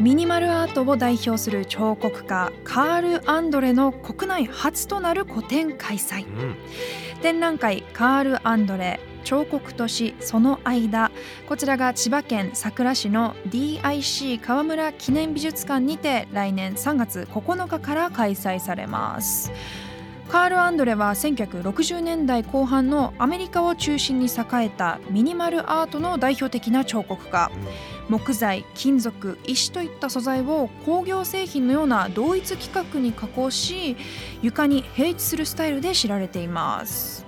ミニマルアートを代表する彫刻家カール・アンドレの国内初となる個展開催。うん。展覧会カール・アンドレ彫刻都市その間こちらが千葉県佐倉市の DIC 川村記念美術館にて来年3月9日から開催されますカール・アンドレは1960年代後半のアメリカを中心に栄えたミニマルアートの代表的な彫刻家。木材金属石といった素材を工業製品のような同一規格に加工し床に平地するスタイルで知られています。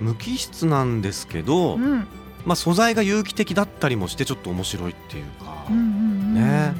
無機質なんですけど、うん。まあ、素材が有機的だったりもしてちょっと面白いっていうか、うんうんうんね。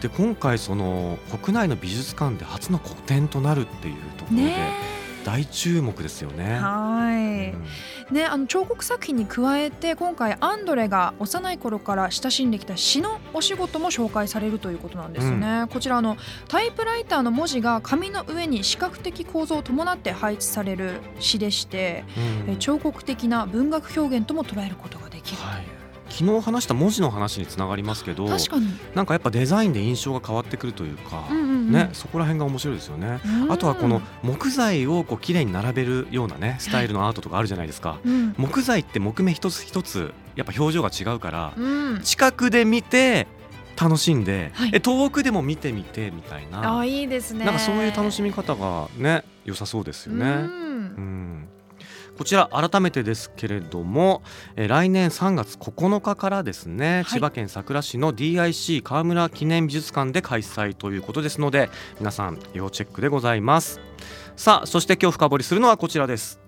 で今回その国内の美術館で初の個展となるっていうところでね大注目ですよね。はい、うん。ね、あの彫刻作品に加えて今回アンドレが幼い頃から親しんできた詩のお仕事も紹介されるということなんですね、こちらあのタイプライターの文字が紙の上に視覚的構造を伴って配置される詩でして、うん。え彫刻的な文学表現とも捉えることができる、はい、昨日話した文字の話につながりますけど確かに、なんかやっぱデザインで印象が変わってくるというか、うんうんうん。ね、そこら辺が面白いですよね。うん。あとはこの木材をこう綺麗に並べるようなねスタイルのアートとかあるじゃないですか。うん。木材って木目一つ一つやっぱ表情が違うからうん、近くで見て楽しんで、はい。え遠くでも見てみてみたいな。あいいですね。なんかそういう楽しみ方がね良さそうですよね。こちら改めてですけれども、えー来年3月9日からですね、はい。千葉県佐倉市の DIC 川村記念美術館で開催ということですので皆さん要チェックでございます。さあそして今日深掘りするのはこちらです。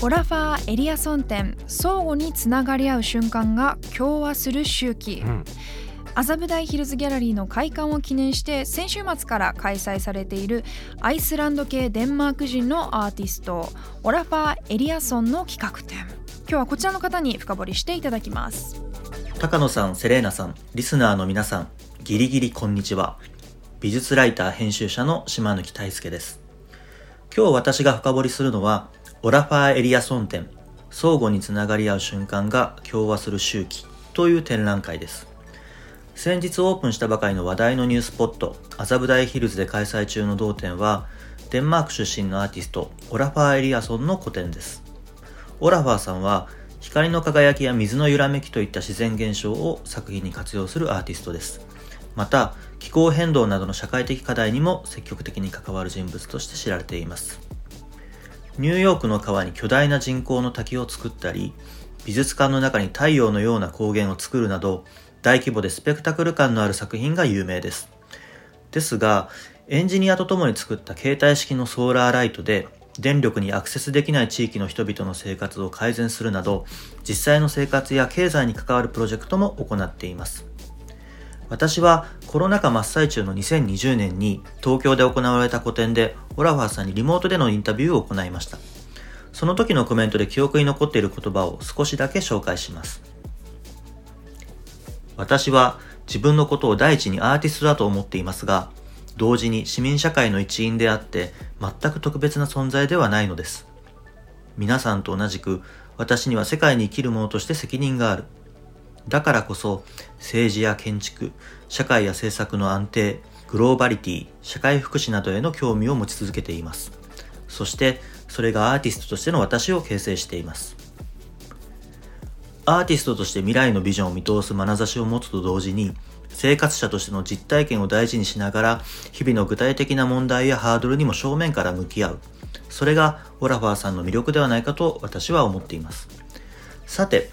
オラファー・エリアソン展相互につながり合う瞬間が共和する周期、うん麻布台ヒルズギャラリーの開館を記念して先週末から開催されているアイスランド系デンマーク人のアーティストオラファー・エリアソンの企画展今日はこちらの方に深掘りしていただきます高野さん、セレーナさん、リスナーの皆さん、ギリギリこんにちは。美術ライター編集者の島貫大輔です。今日私が深掘りするのは、オラファーエリアソン展、相互につながり合う瞬間が共和する周期という展覧会です。先日オープンしたばかりの話題のニュースポット、麻布台ヒルズで開催中の同展は、デンマーク出身のアーティスト、オラファーエリアソンの個展です。オラファーさんは光の輝きや水の揺らめきといった自然現象を作品に活用するアーティストです。また、気候変動などの社会的課題にも積極的に関わる人物として知られています。ニューヨークの川に巨大な人工の滝を作ったり、美術館の中に太陽のような光源を作るなど、大規模でスペクタクル感のある作品が有名です。ですが、エンジニアとともに作った携帯式のソーラーライトで、電力にアクセスできない地域の人々の生活を改善するなど、実際の生活や経済に関わるプロジェクトも行っています。私はコロナ禍真っ最中の2020年に東京で行われた個展でオラファーさんにリモートでのインタビューを行いました。その時のコメントで記憶に残っている言葉を少しだけ紹介します。私は自分のことを第一にアーティストだと思っていますが、同時に市民社会の一員であって全く特別な存在ではないのです。皆さんと同じく私には世界に生きる者として責任がある。だからこそ政治や建築、社会や政策の安定、グローバリティ、社会福祉などへの興味を持ち続けています。そしてそれがアーティストとしての私を形成しています。アーティストとして未来のビジョンを見通す眼差しを持つと同時に、生活者としての実体験を大事にしながら、日々の具体的な問題やハードルにも正面から向き合う。それがオラファーさんの魅力ではないかと私は思っています。さて、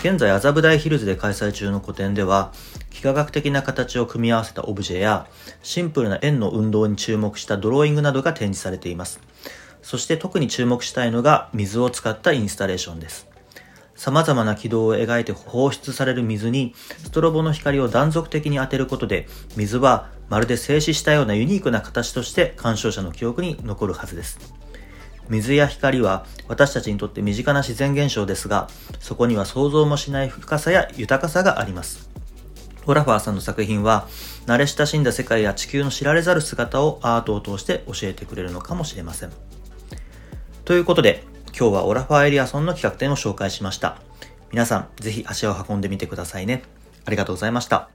現在麻布台ヒルズで開催中の個展では幾何学的な形を組み合わせたオブジェやシンプルな円の運動に注目したドローイングなどが展示されていますそして特に注目したいのが水を使ったインスタレーションです様々な軌道を描いて放出される水にストロボの光を断続的に当てることで水はまるで静止したようなユニークな形として鑑賞者の記憶に残るはずです。水や光は私たちにとって身近な自然現象ですがそこには想像もしない深さや豊かさがあります。オラファーさんの作品は慣れ親しんだ世界や地球の知られざる姿をアートを通して教えてくれるのかもしれません。ということで今日はオラファーエリアソンの企画展を紹介しました。皆さんぜひ足を運んでみてくださいね。ありがとうございました。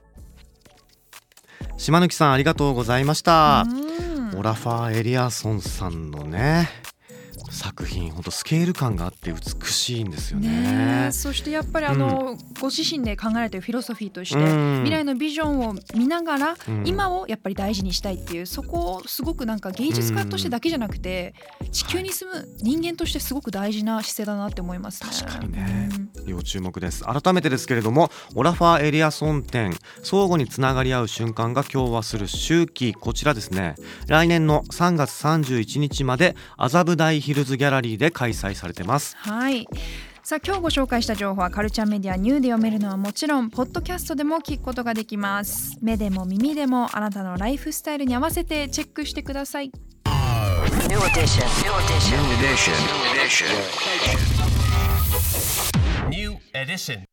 島貫さんありがとうございました。うん。オラファー・エリアソンさんのね作品本当スケール感があって美しいんですよね。ねえ。そしてやっぱりあの、ご自身で考えられてるフィロソフィーとして、うん。未来のビジョンを見ながら、うん。今をやっぱり大事にしたいっていうそこをすごくなんか芸術家としてだけじゃなくて、地球に住む人間としてすごく大事な姿勢だなって思いますね。確かにね。うん。要注目です。改めてですけれどもオラファーエリアソン展相互につながり合う瞬間が共和する周期。こちらですね。来年の3月31日まで麻布台ヒルズギャラリーで開催されてますはいさあ今日ご紹介した情報はカルチャーメディアニューで読めるのはもちろんポッドキャストでも聞くことができます目でも耳でもあなたのライフスタイルに合わせてチェックしてください New edition. New edition. New edition. New edition. New edition.